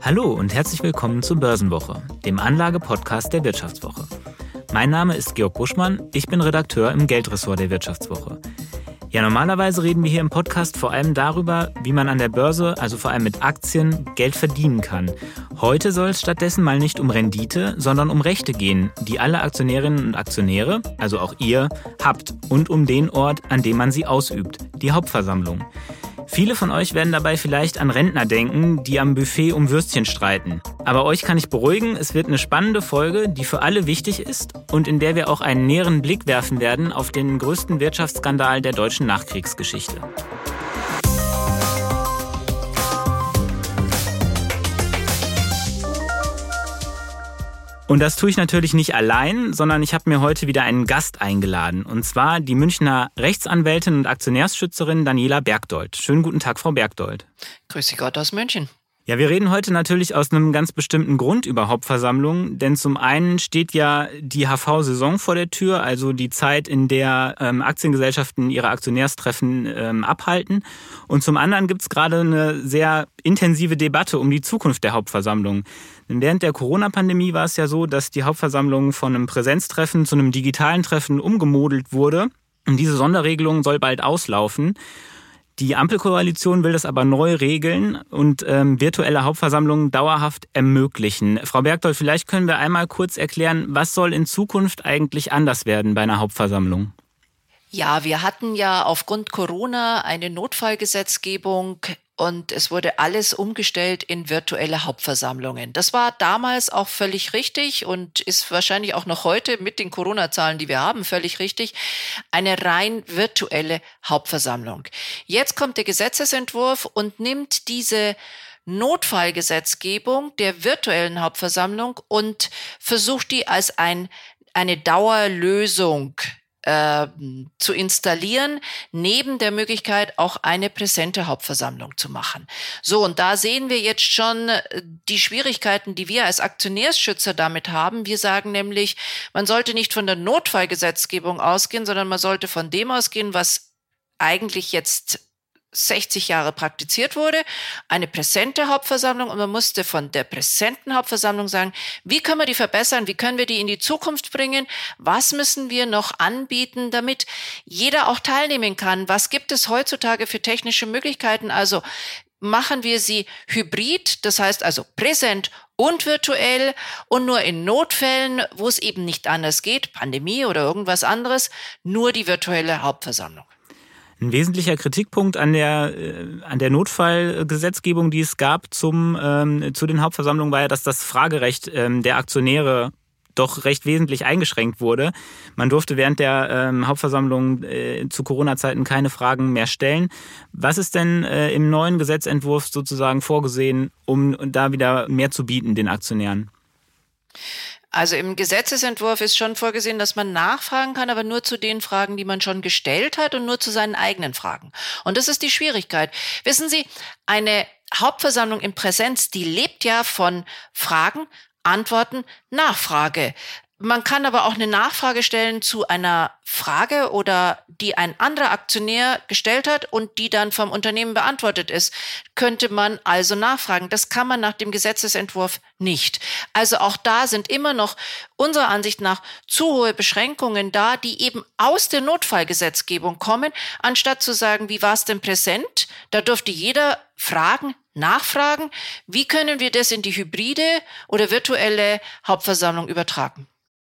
Hallo und herzlich willkommen zur Börsenwoche, dem Anlage-Podcast der Wirtschaftswoche. Mein Name ist Georg Buschmann, ich bin Redakteur im Geldressort der Wirtschaftswoche. Ja, normalerweise reden wir hier im Podcast vor allem darüber, wie man an der Börse, also vor allem mit Aktien, Geld verdienen kann. Heute soll es stattdessen mal nicht um Rendite, sondern um Rechte gehen, die alle Aktionärinnen und Aktionäre, also auch ihr, habt und um den Ort, an dem man sie ausübt, die Hauptversammlung. Viele von euch werden dabei vielleicht an Rentner denken, die am Buffet um Würstchen streiten. Aber euch kann ich beruhigen, es wird eine spannende Folge, die für alle wichtig ist und in der wir auch einen näheren Blick werfen werden auf den größten Wirtschaftsskandal der deutschen Nachkriegsgeschichte. Und das tue ich natürlich nicht allein, sondern ich habe mir heute wieder einen Gast eingeladen. Und zwar die Münchner Rechtsanwältin und Aktionärsschützerin Daniela Bergdold. Schönen guten Tag, Frau Bergdold. Grüße Gott aus München. Ja, wir reden heute natürlich aus einem ganz bestimmten Grund über Hauptversammlungen, denn zum einen steht ja die HV-Saison vor der Tür, also die Zeit, in der ähm, Aktiengesellschaften ihre Aktionärstreffen ähm, abhalten. Und zum anderen gibt's gerade eine sehr intensive Debatte um die Zukunft der Hauptversammlung. Denn während der Corona-Pandemie war es ja so, dass die Hauptversammlung von einem Präsenztreffen zu einem digitalen Treffen umgemodelt wurde. Und diese Sonderregelung soll bald auslaufen. Die Ampelkoalition will das aber neu regeln und ähm, virtuelle Hauptversammlungen dauerhaft ermöglichen. Frau Bergdoll, vielleicht können wir einmal kurz erklären, was soll in Zukunft eigentlich anders werden bei einer Hauptversammlung? Ja, wir hatten ja aufgrund Corona eine Notfallgesetzgebung und es wurde alles umgestellt in virtuelle Hauptversammlungen. Das war damals auch völlig richtig und ist wahrscheinlich auch noch heute mit den Corona-Zahlen, die wir haben, völlig richtig. Eine rein virtuelle Hauptversammlung. Jetzt kommt der Gesetzesentwurf und nimmt diese Notfallgesetzgebung der virtuellen Hauptversammlung und versucht die als ein, eine Dauerlösung äh, zu installieren, neben der Möglichkeit auch eine präsente Hauptversammlung zu machen. So, und da sehen wir jetzt schon äh, die Schwierigkeiten, die wir als Aktionärsschützer damit haben. Wir sagen nämlich, man sollte nicht von der Notfallgesetzgebung ausgehen, sondern man sollte von dem ausgehen, was eigentlich jetzt 60 Jahre praktiziert wurde, eine präsente Hauptversammlung und man musste von der präsenten Hauptversammlung sagen, wie können wir die verbessern, wie können wir die in die Zukunft bringen, was müssen wir noch anbieten, damit jeder auch teilnehmen kann, was gibt es heutzutage für technische Möglichkeiten, also machen wir sie hybrid, das heißt also präsent und virtuell und nur in Notfällen, wo es eben nicht anders geht, Pandemie oder irgendwas anderes, nur die virtuelle Hauptversammlung. Ein wesentlicher Kritikpunkt an der, äh, an der Notfallgesetzgebung, die es gab zum, ähm, zu den Hauptversammlungen, war ja, dass das Fragerecht ähm, der Aktionäre doch recht wesentlich eingeschränkt wurde. Man durfte während der ähm, Hauptversammlung äh, zu Corona-Zeiten keine Fragen mehr stellen. Was ist denn äh, im neuen Gesetzentwurf sozusagen vorgesehen, um da wieder mehr zu bieten den Aktionären? Also im Gesetzesentwurf ist schon vorgesehen, dass man nachfragen kann, aber nur zu den Fragen, die man schon gestellt hat und nur zu seinen eigenen Fragen. Und das ist die Schwierigkeit. Wissen Sie, eine Hauptversammlung in Präsenz, die lebt ja von Fragen, Antworten, Nachfrage. Man kann aber auch eine Nachfrage stellen zu einer Frage oder die ein anderer Aktionär gestellt hat und die dann vom Unternehmen beantwortet ist. Könnte man also nachfragen. Das kann man nach dem Gesetzesentwurf nicht. Also auch da sind immer noch unserer Ansicht nach zu hohe Beschränkungen da, die eben aus der Notfallgesetzgebung kommen, anstatt zu sagen, wie war es denn präsent? Da durfte jeder fragen, nachfragen. Wie können wir das in die hybride oder virtuelle Hauptversammlung übertragen?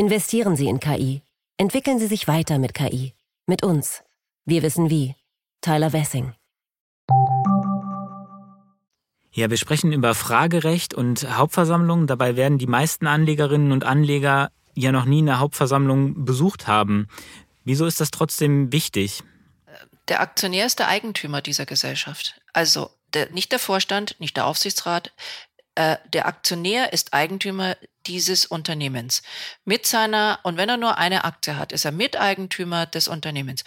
Investieren Sie in KI. Entwickeln Sie sich weiter mit KI. Mit uns. Wir wissen wie. Tyler Wessing. Ja, wir sprechen über Fragerecht und Hauptversammlung. Dabei werden die meisten Anlegerinnen und Anleger ja noch nie eine Hauptversammlung besucht haben. Wieso ist das trotzdem wichtig? Der Aktionär ist der Eigentümer dieser Gesellschaft. Also der, nicht der Vorstand, nicht der Aufsichtsrat, äh, der Aktionär ist Eigentümer dieses Unternehmens. Mit seiner, und wenn er nur eine Aktie hat, ist er Miteigentümer des Unternehmens.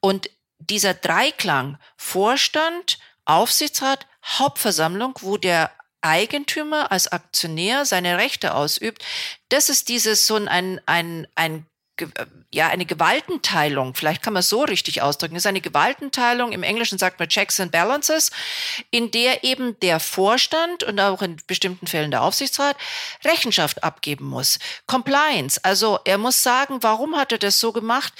Und dieser Dreiklang Vorstand, Aufsichtsrat, Hauptversammlung, wo der Eigentümer als Aktionär seine Rechte ausübt, das ist dieses so ein, ein, ein ja, eine Gewaltenteilung, vielleicht kann man so richtig ausdrücken, ist eine Gewaltenteilung, im Englischen sagt man Checks and Balances, in der eben der Vorstand und auch in bestimmten Fällen der Aufsichtsrat Rechenschaft abgeben muss. Compliance, also er muss sagen, warum hat er das so gemacht?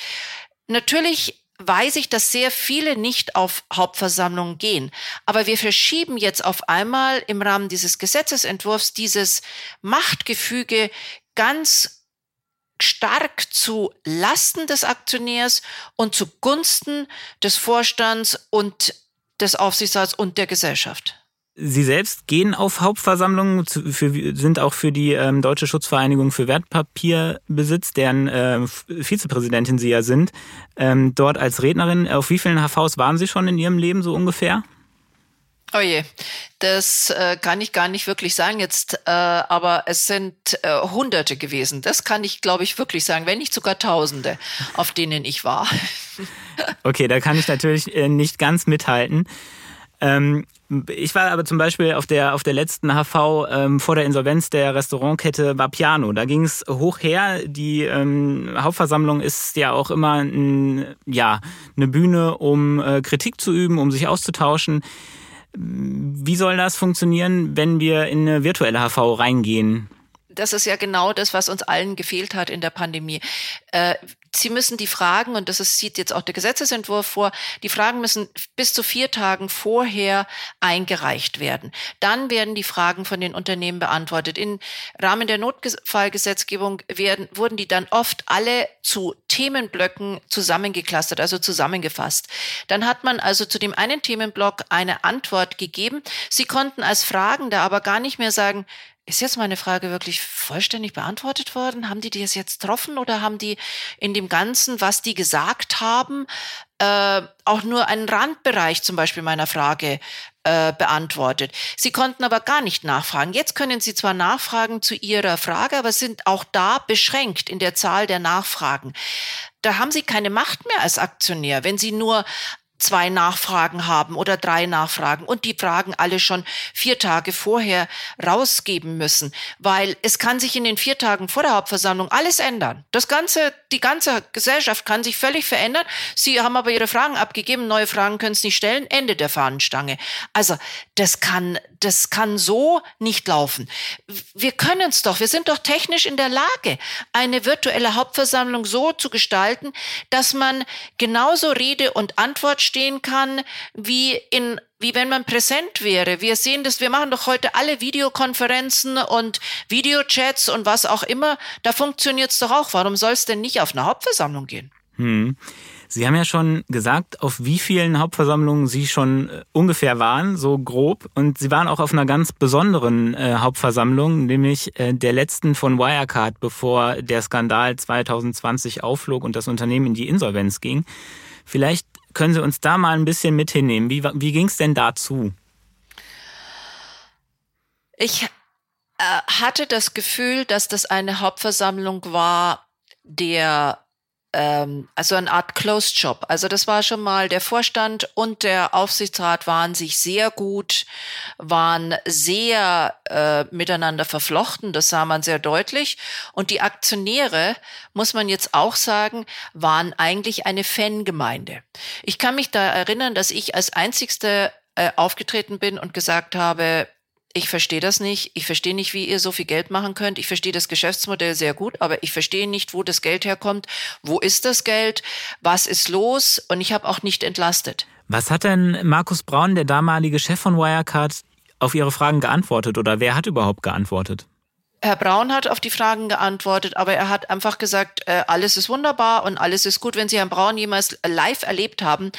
Natürlich weiß ich, dass sehr viele nicht auf Hauptversammlungen gehen. Aber wir verschieben jetzt auf einmal im Rahmen dieses Gesetzesentwurfs dieses Machtgefüge ganz stark zu Lasten des Aktionärs und zugunsten des Vorstands und des Aufsichtsrats und der Gesellschaft. Sie selbst gehen auf Hauptversammlungen, für, sind auch für die ähm, Deutsche Schutzvereinigung für Wertpapierbesitz, deren äh, Vizepräsidentin Sie ja sind, ähm, dort als Rednerin. Auf wie vielen HVs waren Sie schon in Ihrem Leben so ungefähr? Oh je, das äh, kann ich gar nicht wirklich sagen jetzt, äh, aber es sind äh, Hunderte gewesen. Das kann ich, glaube ich, wirklich sagen, wenn nicht sogar Tausende, auf denen ich war. okay, da kann ich natürlich äh, nicht ganz mithalten. Ähm, ich war aber zum Beispiel auf der, auf der letzten HV ähm, vor der Insolvenz der Restaurantkette Vapiano. Da ging es hoch her. Die ähm, Hauptversammlung ist ja auch immer ein, ja, eine Bühne, um äh, Kritik zu üben, um sich auszutauschen. Wie soll das funktionieren, wenn wir in eine virtuelle HV reingehen? Das ist ja genau das, was uns allen gefehlt hat in der Pandemie. Äh, Sie müssen die Fragen, und das ist, sieht jetzt auch der Gesetzesentwurf vor, die Fragen müssen bis zu vier Tagen vorher eingereicht werden. Dann werden die Fragen von den Unternehmen beantwortet. Im Rahmen der Notfallgesetzgebung werden, wurden die dann oft alle zu Themenblöcken zusammengeklustert, also zusammengefasst. Dann hat man also zu dem einen Themenblock eine Antwort gegeben. Sie konnten als Fragender aber gar nicht mehr sagen, ist jetzt meine Frage wirklich vollständig beantwortet worden? Haben die das jetzt getroffen oder haben die in dem Ganzen, was die gesagt haben, äh, auch nur einen Randbereich zum Beispiel meiner Frage äh, beantwortet. Sie konnten aber gar nicht nachfragen. Jetzt können Sie zwar nachfragen zu Ihrer Frage, aber sind auch da beschränkt in der Zahl der Nachfragen. Da haben Sie keine Macht mehr als Aktionär. Wenn Sie nur zwei Nachfragen haben oder drei Nachfragen und die Fragen alle schon vier Tage vorher rausgeben müssen, weil es kann sich in den vier Tagen vor der Hauptversammlung alles ändern. Das ganze, die ganze Gesellschaft kann sich völlig verändern. Sie haben aber ihre Fragen abgegeben, neue Fragen können Sie nicht stellen, Ende der Fahnenstange. Also, das kann, das kann so nicht laufen. Wir können es doch, wir sind doch technisch in der Lage, eine virtuelle Hauptversammlung so zu gestalten, dass man genauso Rede und Antwort stehen kann, wie in wie wenn man präsent wäre. Wir sehen das, wir machen doch heute alle Videokonferenzen und Videochats und was auch immer. Da funktioniert es doch auch. Warum soll es denn nicht auf eine Hauptversammlung gehen? Hm. Sie haben ja schon gesagt, auf wie vielen Hauptversammlungen Sie schon äh, ungefähr waren, so grob. Und Sie waren auch auf einer ganz besonderen äh, Hauptversammlung, nämlich äh, der letzten von Wirecard, bevor der Skandal 2020 aufflog und das Unternehmen in die Insolvenz ging. Vielleicht können Sie uns da mal ein bisschen mit hinnehmen. Wie, wie ging es denn dazu? Ich äh, hatte das Gefühl, dass das eine Hauptversammlung war, der ähm, also eine Art Closed Shop. Also das war schon mal der Vorstand und der Aufsichtsrat waren sich sehr gut, waren sehr äh, miteinander verflochten. Das sah man sehr deutlich. Und die Aktionäre, muss man jetzt auch sagen, waren eigentlich eine Fangemeinde. Ich kann mich da erinnern, dass ich als einzigste äh, aufgetreten bin und gesagt habe, ich verstehe das nicht. Ich verstehe nicht, wie ihr so viel Geld machen könnt. Ich verstehe das Geschäftsmodell sehr gut, aber ich verstehe nicht, wo das Geld herkommt. Wo ist das Geld? Was ist los? Und ich habe auch nicht entlastet. Was hat denn Markus Braun, der damalige Chef von Wirecard, auf Ihre Fragen geantwortet oder wer hat überhaupt geantwortet? Herr Braun hat auf die Fragen geantwortet, aber er hat einfach gesagt, äh, alles ist wunderbar und alles ist gut, wenn Sie Herrn Braun jemals live erlebt haben.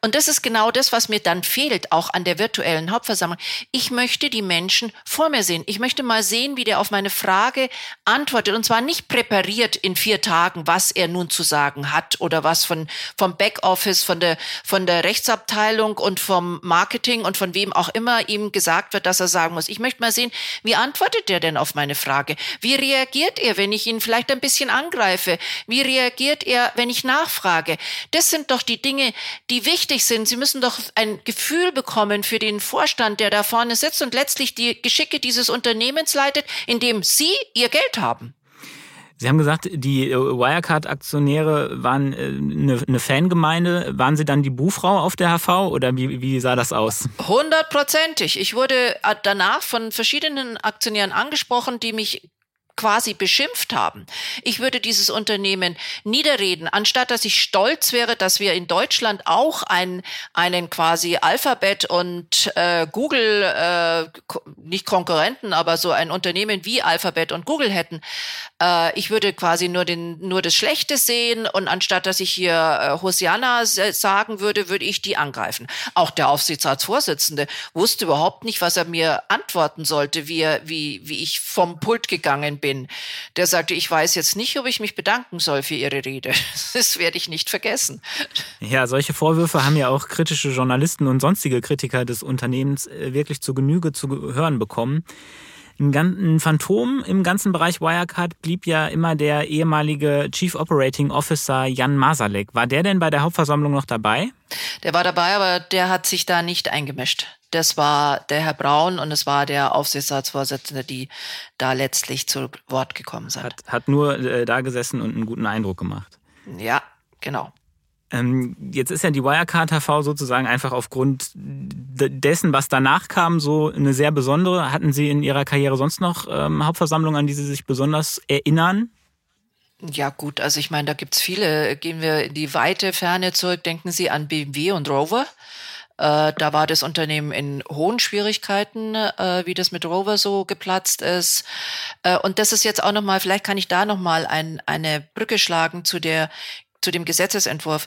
Und das ist genau das, was mir dann fehlt, auch an der virtuellen Hauptversammlung. Ich möchte die Menschen vor mir sehen. Ich möchte mal sehen, wie der auf meine Frage antwortet. Und zwar nicht präpariert in vier Tagen, was er nun zu sagen hat oder was von, vom Backoffice, von der, von der Rechtsabteilung und vom Marketing und von wem auch immer ihm gesagt wird, dass er sagen muss. Ich möchte mal sehen, wie antwortet der denn auf meine Frage? Frage. Wie reagiert er, wenn ich ihn vielleicht ein bisschen angreife? Wie reagiert er, wenn ich nachfrage? Das sind doch die Dinge, die wichtig sind. Sie müssen doch ein Gefühl bekommen für den Vorstand, der da vorne sitzt und letztlich die Geschicke dieses Unternehmens leitet, in dem Sie Ihr Geld haben. Sie haben gesagt, die äh, Wirecard-Aktionäre waren eine, äh, eine Fangemeinde. Waren Sie dann die Buhfrau auf der HV oder wie, wie sah das aus? Hundertprozentig. Ich wurde äh, danach von verschiedenen Aktionären angesprochen, die mich quasi beschimpft haben. Ich würde dieses Unternehmen niederreden, anstatt dass ich stolz wäre, dass wir in Deutschland auch einen, einen quasi Alphabet und äh, Google, äh, nicht Konkurrenten, aber so ein Unternehmen wie Alphabet und Google hätten. Äh, ich würde quasi nur, den, nur das Schlechte sehen und anstatt dass ich hier äh, Hosiana sagen würde, würde ich die angreifen. Auch der Aufsichtsratsvorsitzende wusste überhaupt nicht, was er mir antworten sollte, wie, er, wie, wie ich vom Pult gegangen bin bin, der sagte, ich weiß jetzt nicht, ob ich mich bedanken soll für Ihre Rede. Das werde ich nicht vergessen. Ja, solche Vorwürfe haben ja auch kritische Journalisten und sonstige Kritiker des Unternehmens äh, wirklich zu Genüge zu hören bekommen. Ein Phantom im ganzen Bereich Wirecard blieb ja immer der ehemalige Chief Operating Officer Jan Masalek. War der denn bei der Hauptversammlung noch dabei? Der war dabei, aber der hat sich da nicht eingemischt. Das war der Herr Braun und es war der Aufsichtsratsvorsitzende, die da letztlich zu Wort gekommen sind. Hat, hat nur äh, da gesessen und einen guten Eindruck gemacht. Ja, genau. Ähm, jetzt ist ja die Wirecard HV sozusagen einfach aufgrund dessen, was danach kam, so eine sehr besondere. Hatten Sie in Ihrer Karriere sonst noch ähm, Hauptversammlungen, an die Sie sich besonders erinnern? Ja gut, also ich meine, da gibt's viele. Gehen wir in die weite Ferne zurück, denken Sie an BMW und Rover. Äh, da war das Unternehmen in hohen Schwierigkeiten, äh, wie das mit Rover so geplatzt ist. Äh, und das ist jetzt auch nochmal, vielleicht kann ich da nochmal ein, eine Brücke schlagen zu der zu dem Gesetzesentwurf.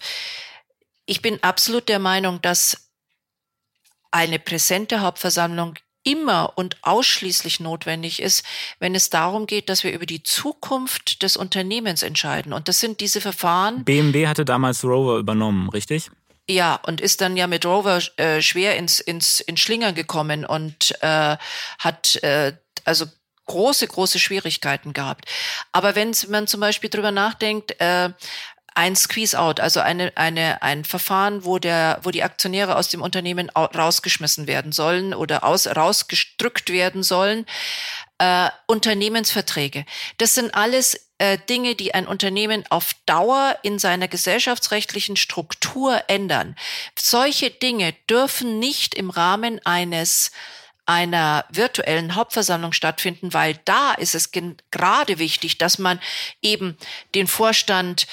Ich bin absolut der Meinung, dass eine präsente Hauptversammlung immer und ausschließlich notwendig ist, wenn es darum geht, dass wir über die Zukunft des Unternehmens entscheiden. Und das sind diese Verfahren. BMW hatte damals Rover übernommen, richtig? Ja, und ist dann ja mit Rover äh, schwer ins, ins, ins Schlingern gekommen und äh, hat äh, also große, große Schwierigkeiten gehabt. Aber wenn man zum Beispiel drüber nachdenkt, äh, ein Squeeze-out, also eine, eine, ein Verfahren, wo der, wo die Aktionäre aus dem Unternehmen rausgeschmissen werden sollen oder aus, rausgedrückt werden sollen. Äh, Unternehmensverträge. Das sind alles äh, Dinge, die ein Unternehmen auf Dauer in seiner gesellschaftsrechtlichen Struktur ändern. Solche Dinge dürfen nicht im Rahmen eines einer virtuellen Hauptversammlung stattfinden, weil da ist es gerade wichtig, dass man eben den Vorstand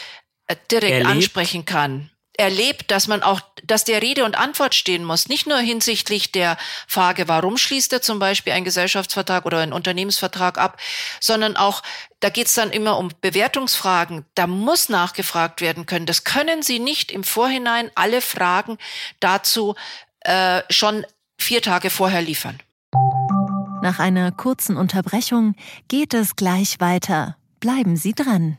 direkt erlebt. ansprechen kann. Erlebt, dass man auch, dass der Rede und Antwort stehen muss, nicht nur hinsichtlich der Frage, warum schließt er zum Beispiel einen Gesellschaftsvertrag oder einen Unternehmensvertrag ab, sondern auch, da geht's dann immer um Bewertungsfragen. Da muss nachgefragt werden können. Das können Sie nicht im Vorhinein alle Fragen dazu äh, schon vier Tage vorher liefern. Nach einer kurzen Unterbrechung geht es gleich weiter. Bleiben Sie dran.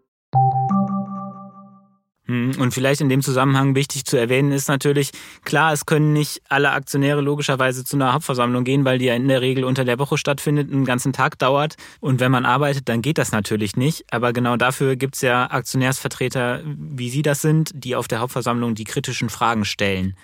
Hm, und vielleicht in dem Zusammenhang wichtig zu erwähnen ist natürlich, klar, es können nicht alle Aktionäre logischerweise zu einer Hauptversammlung gehen, weil die ja in der Regel unter der Woche stattfindet, einen ganzen Tag dauert. Und wenn man arbeitet, dann geht das natürlich nicht. Aber genau dafür gibt es ja Aktionärsvertreter, wie Sie das sind, die auf der Hauptversammlung die kritischen Fragen stellen.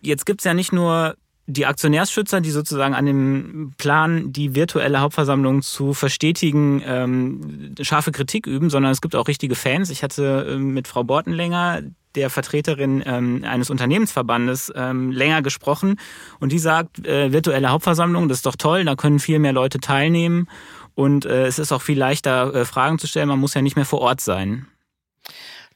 Jetzt gibt es ja nicht nur die Aktionärsschützer, die sozusagen an dem Plan, die virtuelle Hauptversammlung zu verstetigen, ähm, scharfe Kritik üben, sondern es gibt auch richtige Fans. Ich hatte äh, mit Frau Bortenlänger, der Vertreterin ähm, eines Unternehmensverbandes, ähm, länger gesprochen und die sagt, äh, virtuelle Hauptversammlung, das ist doch toll, da können viel mehr Leute teilnehmen und äh, es ist auch viel leichter, äh, Fragen zu stellen, man muss ja nicht mehr vor Ort sein.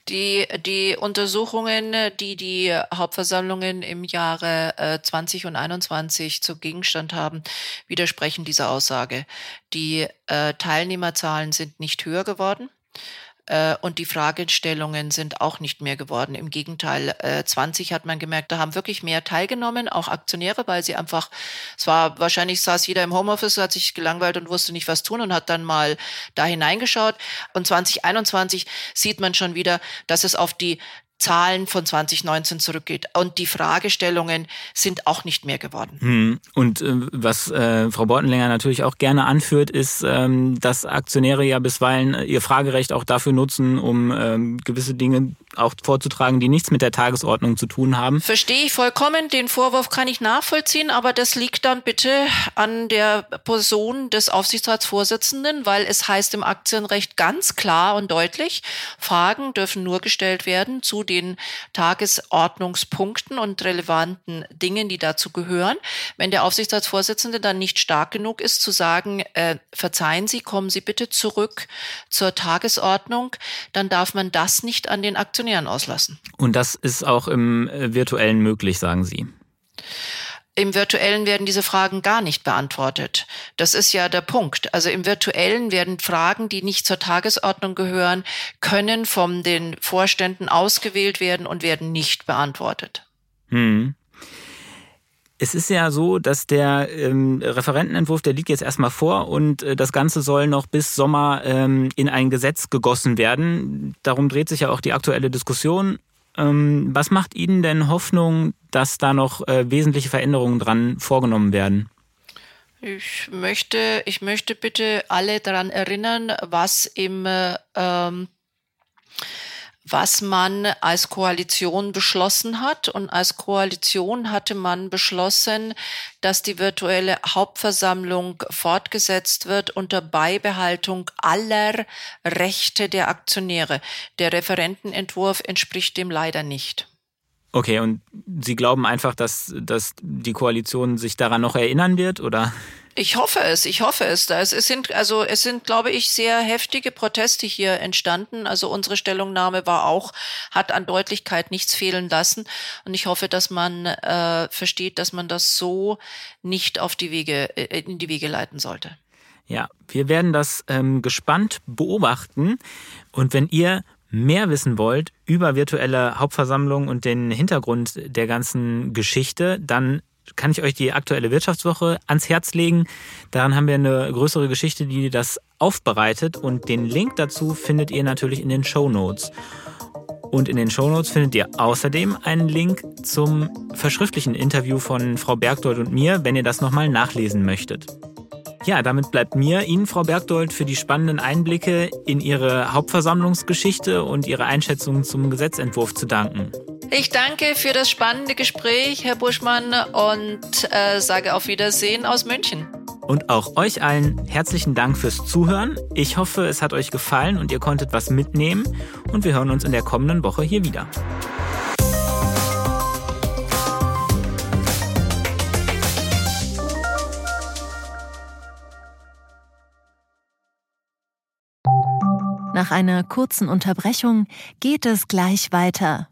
Die, die Untersuchungen, die die Hauptversammlungen im Jahre äh, 20 und 21 zu Gegenstand haben, widersprechen dieser Aussage. Die äh, Teilnehmerzahlen sind nicht höher geworden. Äh, und die Fragestellungen sind auch nicht mehr geworden. Im Gegenteil, 20 äh, hat man gemerkt, da haben wirklich mehr teilgenommen, auch Aktionäre, weil sie einfach, es war wahrscheinlich saß jeder im Homeoffice, hat sich gelangweilt und wusste nicht, was tun und hat dann mal da hineingeschaut. Und 2021 sieht man schon wieder, dass es auf die Zahlen von 2019 zurückgeht. Und die Fragestellungen sind auch nicht mehr geworden. Hm. Und äh, was äh, Frau Bortenlänger natürlich auch gerne anführt, ist, ähm, dass Aktionäre ja bisweilen ihr Fragerecht auch dafür nutzen, um ähm, gewisse Dinge auch vorzutragen, die nichts mit der Tagesordnung zu tun haben. Verstehe ich vollkommen. Den Vorwurf kann ich nachvollziehen, aber das liegt dann bitte an der Person des Aufsichtsratsvorsitzenden, weil es heißt im Aktienrecht ganz klar und deutlich, Fragen dürfen nur gestellt werden zu den Tagesordnungspunkten und relevanten Dingen, die dazu gehören. Wenn der Aufsichtsratsvorsitzende dann nicht stark genug ist zu sagen, äh, verzeihen Sie, kommen Sie bitte zurück zur Tagesordnung, dann darf man das nicht an den Aktionären auslassen. Und das ist auch im äh, virtuellen möglich, sagen Sie. Im virtuellen werden diese Fragen gar nicht beantwortet. Das ist ja der Punkt. Also im virtuellen werden Fragen, die nicht zur Tagesordnung gehören, können von den Vorständen ausgewählt werden und werden nicht beantwortet. Hm. Es ist ja so, dass der ähm, Referentenentwurf, der liegt jetzt erstmal vor und äh, das Ganze soll noch bis Sommer ähm, in ein Gesetz gegossen werden. Darum dreht sich ja auch die aktuelle Diskussion. Ähm, was macht Ihnen denn Hoffnung, dass da noch äh, wesentliche Veränderungen dran vorgenommen werden? Ich möchte, ich möchte bitte alle daran erinnern, was im äh, ähm, was man als Koalition beschlossen hat. Und als Koalition hatte man beschlossen, dass die virtuelle Hauptversammlung fortgesetzt wird unter Beibehaltung aller Rechte der Aktionäre. Der Referentenentwurf entspricht dem leider nicht. Okay, und Sie glauben einfach, dass, dass die Koalition sich daran noch erinnern wird, oder? Ich hoffe es, ich hoffe es. Es sind, also es sind, glaube ich, sehr heftige Proteste hier entstanden. Also unsere Stellungnahme war auch, hat an Deutlichkeit nichts fehlen lassen. Und ich hoffe, dass man äh, versteht, dass man das so nicht auf die Wege, äh, in die Wege leiten sollte. Ja, wir werden das ähm, gespannt beobachten. Und wenn ihr mehr wissen wollt über virtuelle Hauptversammlungen und den Hintergrund der ganzen Geschichte, dann kann ich euch die aktuelle Wirtschaftswoche ans Herz legen. Daran haben wir eine größere Geschichte, die das aufbereitet und den Link dazu findet ihr natürlich in den Show Notes. Und in den Show Notes findet ihr außerdem einen Link zum verschriftlichen Interview von Frau Bergdold und mir, wenn ihr das nochmal nachlesen möchtet. Ja, damit bleibt mir Ihnen, Frau Bergdold, für die spannenden Einblicke in Ihre Hauptversammlungsgeschichte und Ihre Einschätzungen zum Gesetzentwurf zu danken. Ich danke für das spannende Gespräch, Herr Buschmann, und äh, sage auf Wiedersehen aus München. Und auch euch allen herzlichen Dank fürs Zuhören. Ich hoffe, es hat euch gefallen und ihr konntet was mitnehmen. Und wir hören uns in der kommenden Woche hier wieder. Nach einer kurzen Unterbrechung geht es gleich weiter.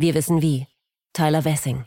Wir wissen wie. Tyler Wessing.